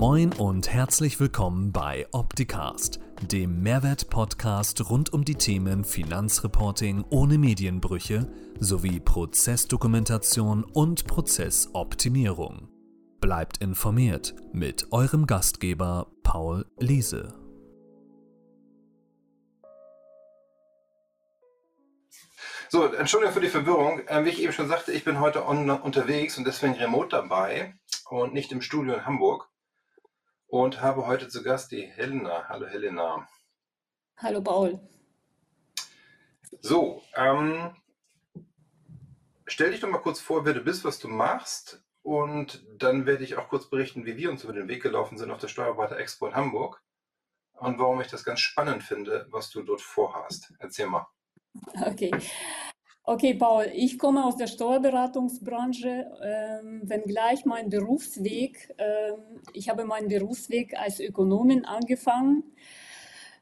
Moin und herzlich willkommen bei Opticast, dem Mehrwert-Podcast rund um die Themen Finanzreporting ohne Medienbrüche sowie Prozessdokumentation und Prozessoptimierung. Bleibt informiert mit eurem Gastgeber Paul Liese. So, Entschuldigung für die Verwirrung. Ähm, wie ich eben schon sagte, ich bin heute on, unterwegs und deswegen remote dabei und nicht im Studio in Hamburg und habe heute zu Gast die Helena. Hallo Helena. Hallo Paul. So, ähm, stell dich doch mal kurz vor, wer du bist, was du machst und dann werde ich auch kurz berichten, wie wir uns über den Weg gelaufen sind auf der Steuerberater Expo in Hamburg und warum ich das ganz spannend finde, was du dort vorhast. Erzähl mal. Okay. Okay, Paul, ich komme aus der Steuerberatungsbranche, ähm, wenngleich mein Berufsweg, ähm, ich habe meinen Berufsweg als Ökonomin angefangen.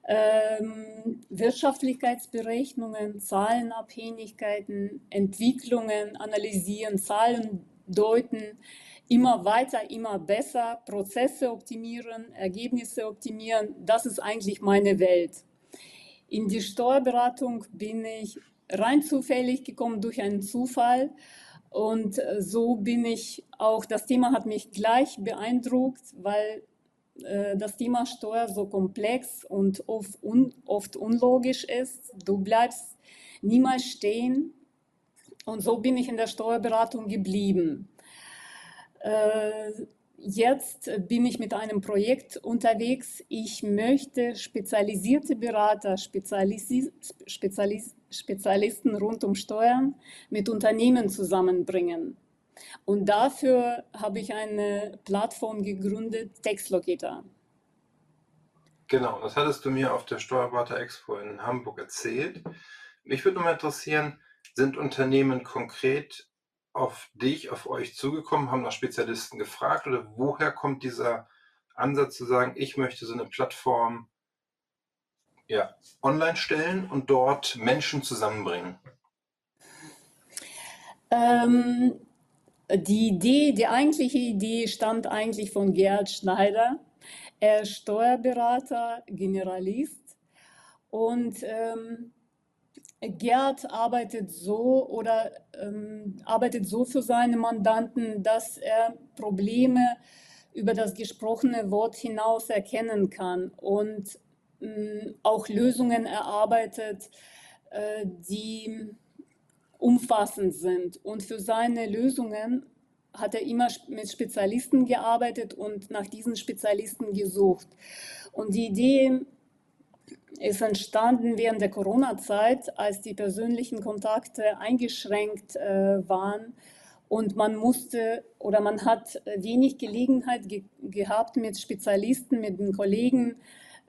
Ähm, Wirtschaftlichkeitsberechnungen, Zahlenabhängigkeiten, Entwicklungen analysieren, Zahlen deuten, immer weiter, immer besser, Prozesse optimieren, Ergebnisse optimieren, das ist eigentlich meine Welt. In die Steuerberatung bin ich rein zufällig gekommen durch einen Zufall. Und äh, so bin ich auch, das Thema hat mich gleich beeindruckt, weil äh, das Thema Steuer so komplex und oft, un, oft unlogisch ist. Du bleibst niemals stehen. Und so bin ich in der Steuerberatung geblieben. Äh, Jetzt bin ich mit einem Projekt unterwegs. Ich möchte spezialisierte Berater, Spezialis Spezialis Spezialisten rund um Steuern mit Unternehmen zusammenbringen. Und dafür habe ich eine Plattform gegründet, Textlocator. Genau, das hattest du mir auf der Steuerberater Expo in Hamburg erzählt. Mich würde mal interessieren, sind Unternehmen konkret auf dich, auf euch zugekommen, haben nach Spezialisten gefragt oder woher kommt dieser Ansatz zu sagen, ich möchte so eine Plattform ja, online stellen und dort Menschen zusammenbringen? Ähm, die Idee, die eigentliche Idee stammt eigentlich von Gerhard Schneider. Er ist Steuerberater, Generalist und ähm, Gerd arbeitet so oder ähm, arbeitet so für seine Mandanten, dass er Probleme über das gesprochene Wort hinaus erkennen kann und äh, auch Lösungen erarbeitet, äh, die umfassend sind. Und für seine Lösungen hat er immer mit Spezialisten gearbeitet und nach diesen Spezialisten gesucht. Und die Idee ist entstanden während der Corona-Zeit, als die persönlichen Kontakte eingeschränkt äh, waren und man musste oder man hat wenig Gelegenheit ge gehabt, mit Spezialisten, mit den Kollegen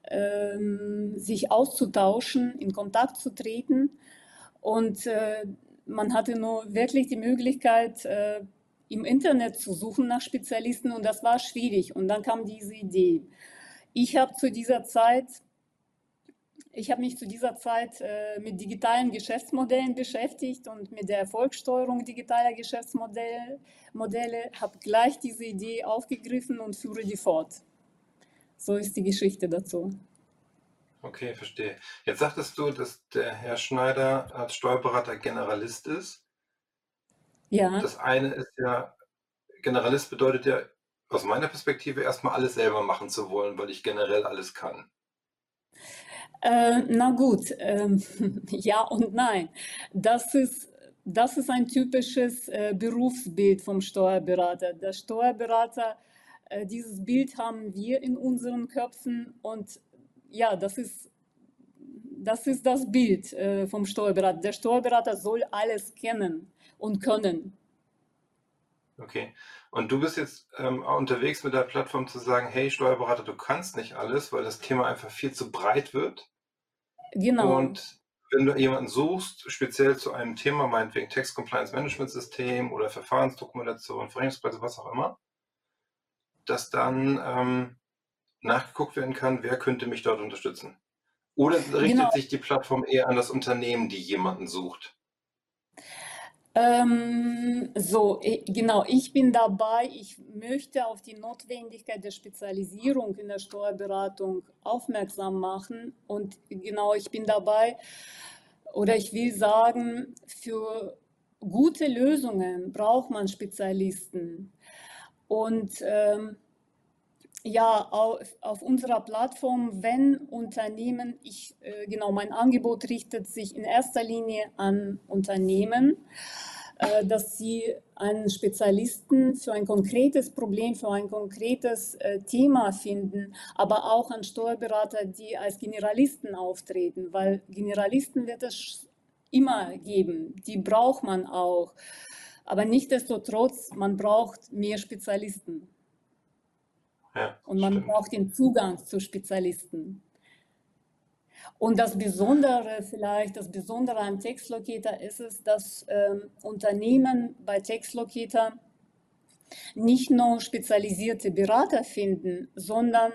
ähm, sich auszutauschen, in Kontakt zu treten. Und äh, man hatte nur wirklich die Möglichkeit, äh, im Internet zu suchen nach Spezialisten und das war schwierig. Und dann kam diese Idee. Ich habe zu dieser Zeit ich habe mich zu dieser Zeit äh, mit digitalen Geschäftsmodellen beschäftigt und mit der Erfolgssteuerung digitaler Geschäftsmodelle, Modelle, habe gleich diese Idee aufgegriffen und führe die fort. So ist die Geschichte dazu. Okay, verstehe. Jetzt sagtest du, dass der Herr Schneider als Steuerberater Generalist ist. Ja. Das eine ist ja, Generalist bedeutet ja aus meiner Perspektive erstmal alles selber machen zu wollen, weil ich generell alles kann. Äh, na gut, ähm, ja und nein. Das ist, das ist ein typisches äh, Berufsbild vom Steuerberater. Der Steuerberater, äh, dieses Bild haben wir in unseren Köpfen und ja, das ist das, ist das Bild äh, vom Steuerberater. Der Steuerberater soll alles kennen und können. Okay. Und du bist jetzt ähm, unterwegs mit der Plattform zu sagen, hey Steuerberater, du kannst nicht alles, weil das Thema einfach viel zu breit wird. Genau. Und wenn du jemanden suchst, speziell zu einem Thema, meinetwegen Text Compliance Management System oder Verfahrensdokumentation, Verrechnungspreise, was auch immer, dass dann ähm, nachgeguckt werden kann, wer könnte mich dort unterstützen. Oder richtet Genau. sich die Plattform eher an das Unternehmen, die jemanden sucht? Ähm, so, genau, ich bin dabei. Ich möchte auf die Notwendigkeit der Spezialisierung in der Steuerberatung aufmerksam machen. Und genau, ich bin dabei, oder ich will sagen, für gute Lösungen braucht man Spezialisten. Und ähm, ja, auf, auf, unserer Plattform, wenn Unternehmen, ich, äh, genau, mein Angebot richtet sich in erster Linie an Unternehmen, äh, dass sie einen Spezialisten für ein konkretes Problem, für ein konkretes äh, Thema finden, aber auch an Steuerberater, die als Generalisten auftreten, weil Generalisten wird es immer geben, die braucht man auch. Aber nichtsdestotrotz, man braucht mehr Spezialisten. Ja, und man stimmt. braucht den Zugang zu Spezialisten. Und das Besondere vielleicht, das Besondere an Textlocator ist es, dass ähm, Unternehmen bei Textlocator nicht nur spezialisierte Berater finden, sondern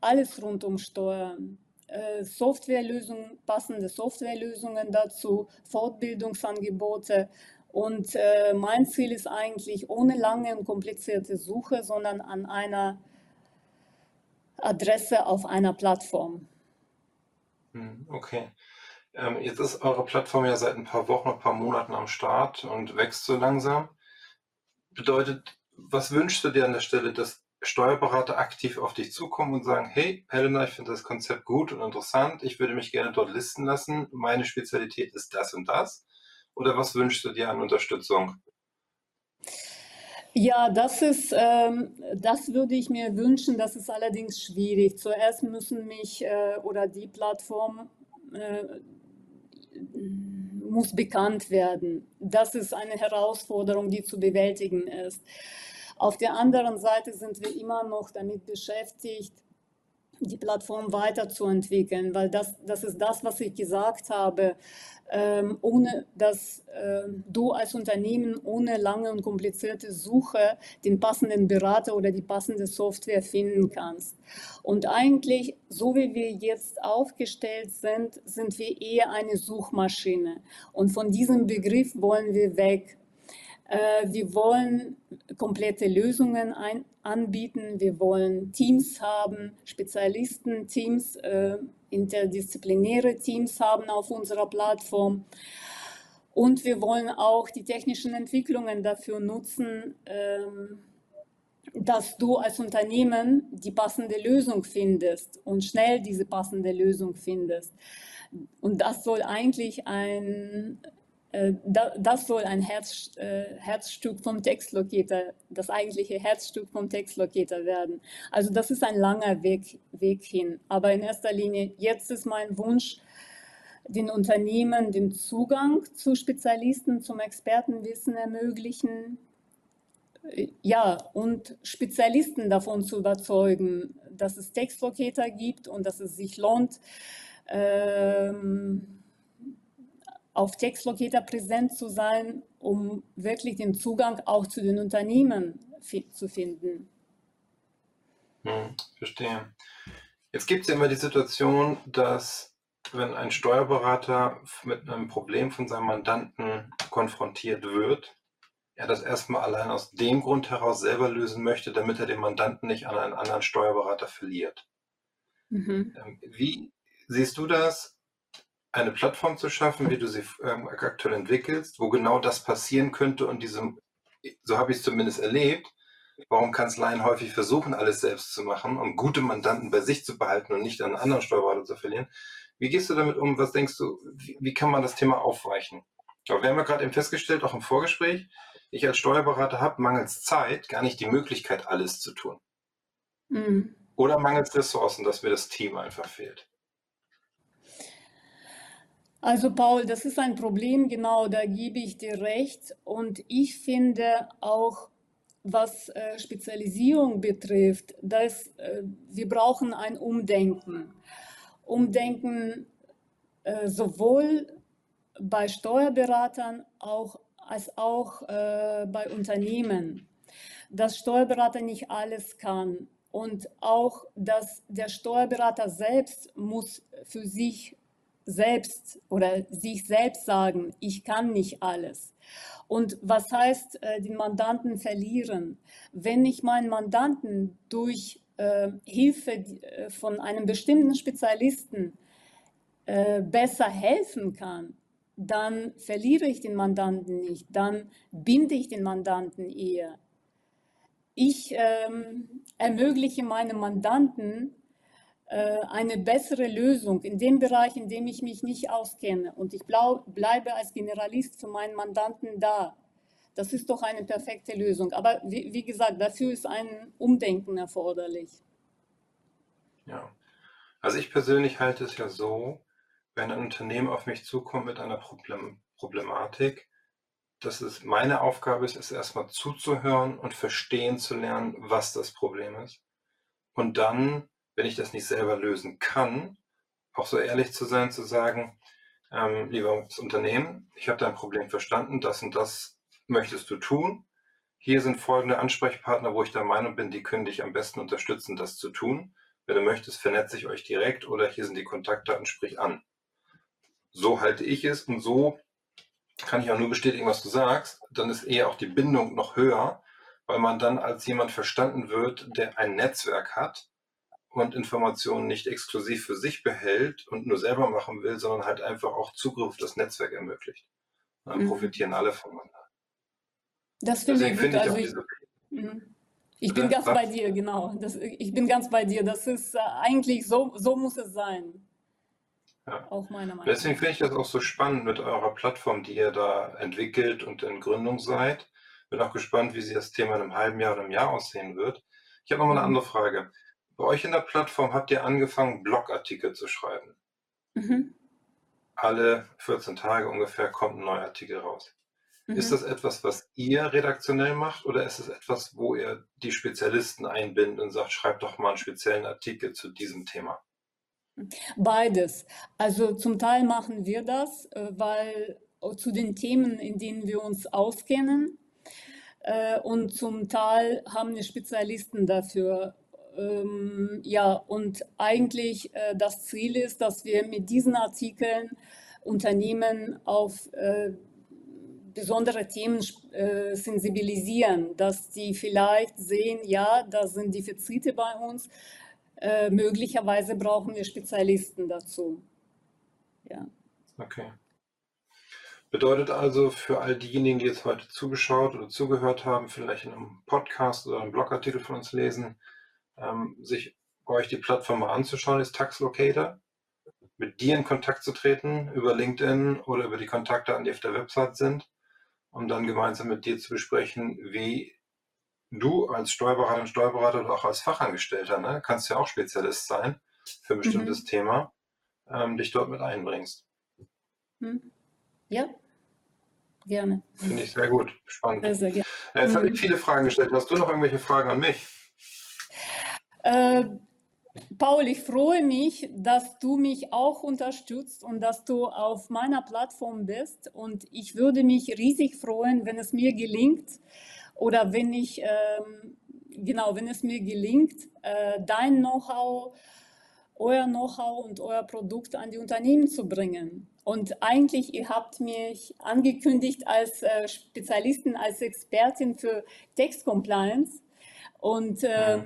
alles rund um Steuern. Äh, Softwarelösungen, passende Softwarelösungen dazu, Fortbildungsangebote. Und äh, mein Ziel ist eigentlich ohne lange und komplizierte Suche, sondern an einer Adresse auf einer Plattform. Hm, Okay. Ähm, jetzt ist eure Plattform ja seit ein paar Wochen, ein paar Monaten am Start und wächst so langsam. Bedeutet, was wünschst du dir an der Stelle, dass Steuerberater aktiv auf dich zukommen und sagen, hey, Helena, ich finde das Konzept gut und interessant, ich würde mich gerne dort listen lassen, meine Spezialität ist das und das? Oder was wünschst du dir an Unterstützung? Ja, das ist, ähm, das würde ich mir wünschen, das ist allerdings schwierig. Zuerst müssen mich äh, oder die Plattform äh, muss bekannt werden. Das ist eine Herausforderung, die zu bewältigen ist. Auf der anderen Seite sind wir immer noch damit beschäftigt, die Plattform weiterzuentwickeln, weil das, das ist das, was ich gesagt habe. Ähm, ohne dass äh, du als Unternehmen ohne lange und komplizierte Suche den passenden Berater oder die passende Software finden kannst. Und eigentlich, so wie wir jetzt aufgestellt sind, sind wir eher eine Suchmaschine. Und von diesem Begriff wollen wir weg. Äh, wir wollen komplette Lösungen ein, anbieten. Wir wollen Teams haben, Spezialisten, Teams, äh, interdisziplinäre Teams haben auf unserer Plattform. Und wir wollen auch die technischen Entwicklungen dafür nutzen, ähm, dass du als Unternehmen die passende Lösung findest und schnell diese passende Lösung findest. Und das soll eigentlich ein das soll ein Herz, äh, Herzstück vom Textlocator, das eigentliche Herzstück vom Textlocator werden. Also das ist ein langer Weg, Weg hin. Aber in erster Linie, jetzt ist mein Wunsch, den Unternehmen den Zugang zu Spezialisten, zum Expertenwissen ermöglichen. Äh, ja, und Spezialisten davon zu überzeugen, dass es Textlocator gibt und dass es sich lohnt, ähm, auf Textlocator präsent zu sein, um wirklich den Zugang auch zu den Unternehmen zu finden. Hm, verstehe. Jetzt gibt es ja immer die Situation, dass wenn ein Steuerberater mit einem Problem von seinem Mandanten konfrontiert wird, er das erstmal allein aus dem Grund heraus selber lösen möchte, damit er den Mandanten nicht an einen anderen Steuerberater verliert. Mhm. Ähm, wie siehst du das? Eine Plattform zu schaffen, wie du sie ähm, aktuell entwickelst, wo genau das passieren könnte und diesem, so habe ich es zumindest erlebt, warum Kanzleien häufig versuchen, alles selbst zu machen, um gute Mandanten bei sich zu behalten und nicht an anderen Steuerberater zu verlieren. Wie gehst du damit um? Was denkst du, wie, wie kann man das Thema aufweichen? Aber wir haben ja gerade eben festgestellt, auch im Vorgespräch, ich als Steuerberater habe mangels Zeit gar nicht die Möglichkeit, alles zu tun. Mhm. Oder mangels Ressourcen, dass mir das Team einfach fehlt. Also Paul, das ist ein Problem, genau, da gebe ich dir recht. Und ich finde auch, was äh, Spezialisierung betrifft, dass äh, wir brauchen ein Umdenken. Umdenken äh, sowohl bei Steuerberatern auch, als auch bei Unternehmen. Dass Steuerberater nicht alles kann und auch, dass der Steuerberater selbst muss für sich selbst oder sich selbst sagen, ich kann nicht alles. Und was heißt äh, den Mandanten verlieren? Wenn ich meinen Mandanten durch äh, Hilfe äh, von einem bestimmten Spezialisten besser helfen kann, dann verliere ich den Mandanten nicht, dann binde ich den Mandanten eher. Ich ähm, ermögliche meinem Mandanten eine bessere Lösung in dem Bereich, in dem ich mich nicht auskenne. Und ich bleibe als Generalist für meinen Mandanten da. Das ist doch eine perfekte Lösung. Aber wie, wie gesagt, dafür ist ein Umdenken erforderlich. Ja, also ich persönlich halte es ja so, wenn ein Unternehmen auf mich zukommt mit einer Problem Problematik, dass es meine Aufgabe ist, es erstmal zuzuhören und verstehen zu lernen, was das Problem ist. Und dann, wenn ich das nicht selber lösen kann, auch so ehrlich zu sein, zu sagen, ähm, liebes Unternehmen, ich habe dein Problem verstanden, das und das möchtest du tun. Hier sind folgende Ansprechpartner, wo ich der Meinung bin, die können dich am besten unterstützen, das zu tun. Wenn du möchtest, vernetze ich euch direkt oder hier sind die Kontaktdaten, sprich an. So halte ich es und so kann ich auch nur bestätigen, was du sagst. Dann ist eher auch die Bindung noch höher, weil man dann als jemand verstanden wird, der ein Netzwerk hat und Informationen nicht exklusiv für sich behält und nur selber machen will, sondern halt einfach auch Zugriff auf das Netzwerk ermöglicht. Dann mhm. profitieren alle voneinander. Das finde ich gut. Also ich, mhm. ich bin ganz bei dir, genau. Das, ich bin ganz bei dir. Das ist äh, eigentlich so, so muss es sein. Ja. Auch meiner Meinung nach. Deswegen finde ich das auch so spannend mit eurer Plattform, die ihr da entwickelt und in Gründung seid. Bin auch gespannt, wie sich das Thema in einem halben Jahr oder einem Jahr aussehen wird. Ich habe noch mal eine mhm. andere Frage. Bei euch in der Plattform habt ihr angefangen, Blogartikel zu schreiben. Mhm. Alle 14 Tage ungefähr kommt ein neuer Artikel raus. Mhm. Ist das etwas, was ihr redaktionell macht oder ist es etwas, wo ihr die Spezialisten einbindet und sagt, schreibt doch mal einen speziellen Artikel zu diesem Thema? Beides. Also zum Teil machen wir das, äh, weil äh, zu den Themen, in denen wir uns auskennen, äh, und zum Teil haben wir Spezialisten dafür. Ähm, ja, und eigentlich das Ziel ist, dass wir mit diesen Artikeln Unternehmen auf besondere Themen sensibilisieren, dass sie vielleicht sehen, ja, da sind Defizite bei uns, äh, möglicherweise brauchen wir Spezialisten dazu. Ja. Okay. Bedeutet also für all diejenigen, die jetzt heute zugeschaut oder zugehört haben, vielleicht in einem Podcast oder einem Blogartikel von uns lesen, ähm, sich bei euch die Plattform mal anzuschauen, ist Taxlocator, mit dir in Kontakt zu treten über LinkedIn oder über die Kontakte, die auf der Website sind, um dann gemeinsam mit dir zu besprechen, wie du als Steuerberater und Steuerberater oder auch als Fachangestellter, ne, kannst ja auch Spezialist sein für ein bestimmtes mhm. Thema, ähm, dich dort mit einbringst. Mhm. Ja, gerne. Finde ich sehr gut, spannend. Sehr, sehr gerne. Jetzt mhm. habe ich viele Fragen gestellt. Hast du noch irgendwelche Fragen an mich? Äh, Paul, ich freue mich, dass du mich auch unterstützt und dass du auf meiner Plattform bist. Und ich würde mich riesig freuen, wenn es mir gelingt, oder wenn ich, ähm, genau, wenn es mir gelingt, äh, dein Know-how, euer Know-how und euer Produkt an die Unternehmen zu bringen. Und eigentlich, ihr habt mich angekündigt als äh, Spezialistin, als Expertin für Text Compliance. Und äh,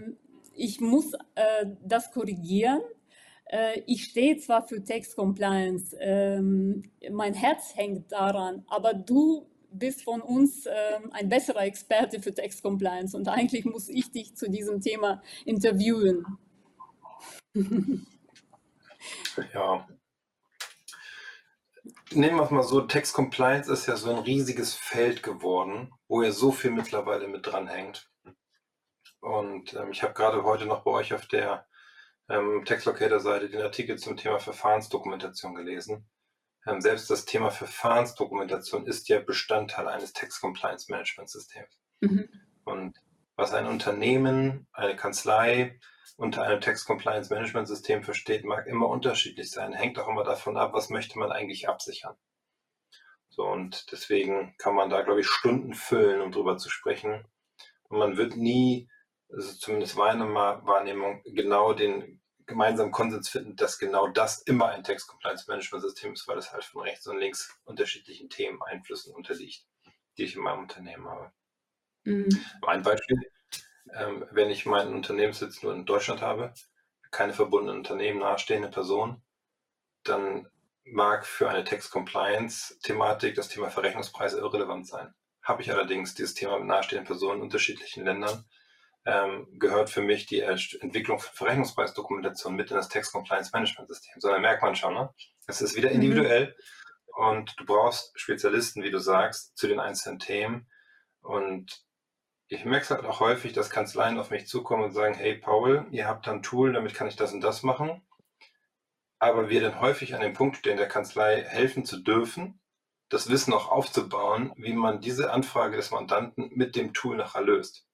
ich muss äh, das korrigieren. Äh, ich stehe zwar für Text Compliance, ähm, mein Herz hängt daran, aber du bist von uns ähm, ein besserer Experte für Text Compliance und eigentlich muss ich dich zu diesem Thema interviewen. ja. Nehmen wir es mal so, Text Compliance ist ja so ein riesiges Feld geworden, wo ja so viel mittlerweile mit dran hängt. Und ähm, ich habe gerade heute noch bei euch auf der ähm, Textlocator-Seite den Artikel zum Thema Verfahrensdokumentation gelesen. Ähm, selbst das Thema Verfahrensdokumentation ist ja Bestandteil eines Tax Compliance Management Systems. Mhm. Und was ein Unternehmen, eine Kanzlei unter einem Tax Compliance Management System versteht, mag immer unterschiedlich sein, hängt auch immer davon ab, was möchte man eigentlich absichern. So, und deswegen kann man da, glaube ich, Stunden füllen, um drüber zu sprechen. Und man wird nie, also zumindest meiner Wahrnehmung, genau den gemeinsam Konsens finden, dass genau das immer ein Text Compliance Management System ist, weil es halt von rechts und links unterschiedlichen Themen, Einflüssen unterliegt, die ich in meinem Unternehmen habe. Mhm. Ein Beispiel, ähm, wenn ich meinen Unternehmenssitz nur in Deutschland habe, keine verbundenen Unternehmen, nahestehende Person, dann mag für eine Text Compliance Thematik das Thema Verrechnungspreise irrelevant sein. Habe ich allerdings dieses Thema mit nahestehenden Personen in unterschiedlichen Ländern, ähm, gehört für mich die Entwicklung von Verrechnungspreisdokumentation mit in das Text Compliance Management System. So, da merkt man schon, ne? es ist wieder mhm. individuell mhm. und du brauchst Spezialisten, wie du sagst, zu den einzelnen Themen. Und ich merke es halt auch häufig, dass Kanzleien auf mich zukommen und sagen, hey Paul, ihr habt da ein Tool, damit kann ich das und das machen. Aber wir dann häufig an dem Punkt stehen, der Kanzlei helfen zu dürfen, das Wissen auch aufzubauen, wie man diese Anfrage des Mandanten mit dem Tool nachher löst.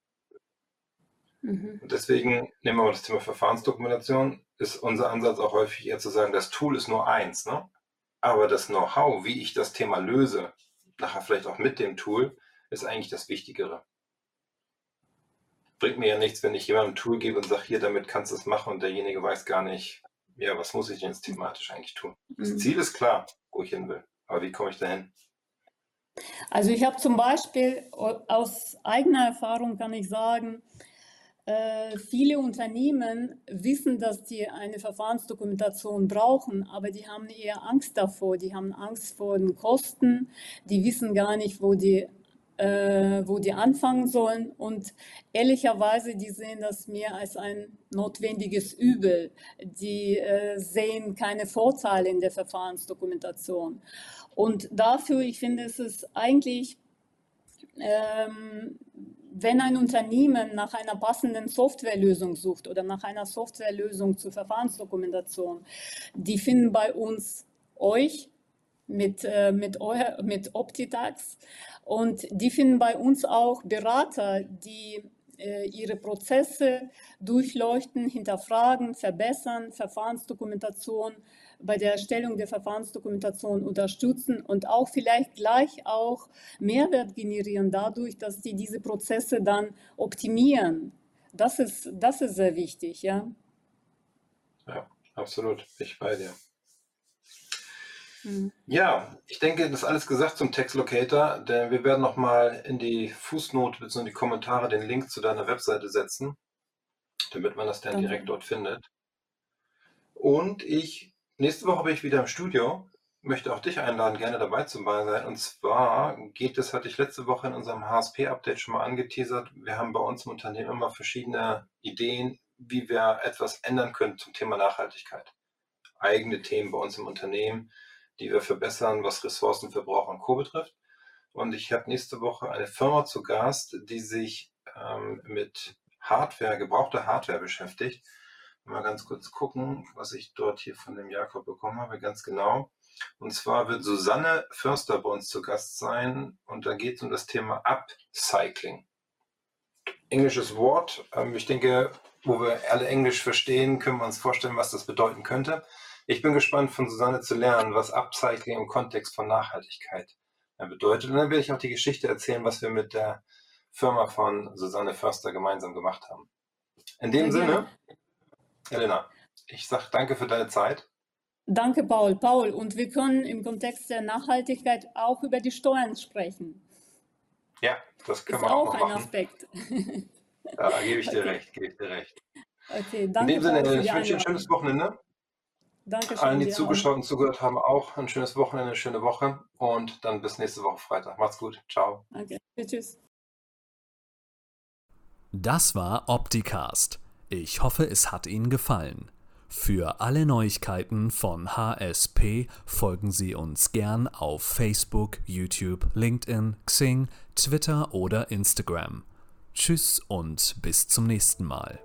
Mhm. Und deswegen nehmen wir mal das Thema Verfahrensdokumentation, ist unser Ansatz auch häufig eher zu sagen, das Tool ist nur eins, ne? aber das Know-how, wie ich das Thema löse, nachher vielleicht auch mit dem Tool, ist eigentlich das Wichtigere. Bringt mir ja nichts, wenn ich jemandem ein Tool gebe und sage, hier, damit kannst du es machen und derjenige weiß gar nicht, ja, was muss ich denn jetzt thematisch eigentlich tun? Das mhm. Ziel ist klar, wo ich hin will, aber wie komme ich dahin? Also ich habe zum Beispiel aus eigener Erfahrung kann ich sagen, äh, viele Unternehmen wissen, dass sie eine Verfahrensdokumentation brauchen, aber die haben eher Angst davor. Die haben Angst vor den Kosten. Die wissen gar nicht, wo die, äh, wo die anfangen sollen. Und ehrlicherweise, die sehen das mehr als ein notwendiges Übel. Die äh, sehen keine Vorteile in der Verfahrensdokumentation. Und dafür, ich finde, es ist eigentlich ähm, wenn ein Unternehmen nach einer passenden Softwarelösung sucht oder nach einer Softwarelösung zur Verfahrensdokumentation, die finden bei uns euch mit, äh, mit, euer, mit Optitax. Und die finden bei uns auch Berater, die ihre Prozesse durchleuchten, hinterfragen, verbessern, Verfahrensdokumentation bei der Erstellung der Verfahrensdokumentation unterstützen und auch vielleicht gleich auch Mehrwert generieren dadurch, dass die diese Prozesse dann optimieren. Das ist, das ist sehr wichtig, ja. Ja, absolut. Ich bei dir. Hm. Ja, ich denke, das ist alles gesagt zum Text Locator, denn wir werden nochmal in die Fußnote bzw. in die Kommentare den Link zu deiner Webseite setzen, damit man das dann direkt dort findet. Und ich Nächste Woche bin ich wieder im Studio. Möchte auch dich einladen, gerne dabei zu sein. Und zwar geht es, hatte ich letzte Woche in unserem HSP-Update schon mal angeteasert. Wir haben bei uns im Unternehmen immer verschiedene Ideen, wie wir etwas ändern können zum Thema Nachhaltigkeit. Eigene Themen bei uns im Unternehmen, die wir verbessern, was Ressourcenverbrauch und Co. betrifft. Und ich habe nächste Woche eine Firma zu Gast, die sich ähm, mit Hardware, gebrauchter Hardware beschäftigt mal ganz kurz gucken, was ich dort hier von dem Jakob bekommen habe, ganz genau. Und zwar wird Susanne Förster bei uns zu Gast sein und da geht es um das Thema Upcycling. Englisches Wort. Ähm, ich denke, wo wir alle Englisch verstehen, können wir uns vorstellen, was das bedeuten könnte. Ich bin gespannt von Susanne zu lernen, was Upcycling im Kontext von Nachhaltigkeit bedeutet. Und dann werde ich auch die Geschichte erzählen, was wir mit der Firma von Susanne Förster gemeinsam gemacht haben. In dem Sinne, Elena, ich sage danke für deine Zeit. Danke, Paul. Paul, und wir können im Kontext der Nachhaltigkeit auch über die Steuern sprechen. Ja, das können Ist wir auch, auch ein Aspekt. Ja, da gebe ich dir okay. recht, gebe ich dir recht. Okay, danke. In dem Sinne, ich wünsche dir ein schönes Wochenende. Danke Allen, die zugeschaut und zugehört haben, auch ein schönes Wochenende, eine schöne Woche und dann bis nächste Woche Freitag. Macht's gut. Ciao. Okay, tschüss. Das war Opticast ich hoffe, es hat Ihnen gefallen. Für alle Neuigkeiten von HSP folgen Sie uns gern auf Facebook, YouTube, LinkedIn, Xing, Twitter oder Instagram. Tschüss und bis zum nächsten Mal.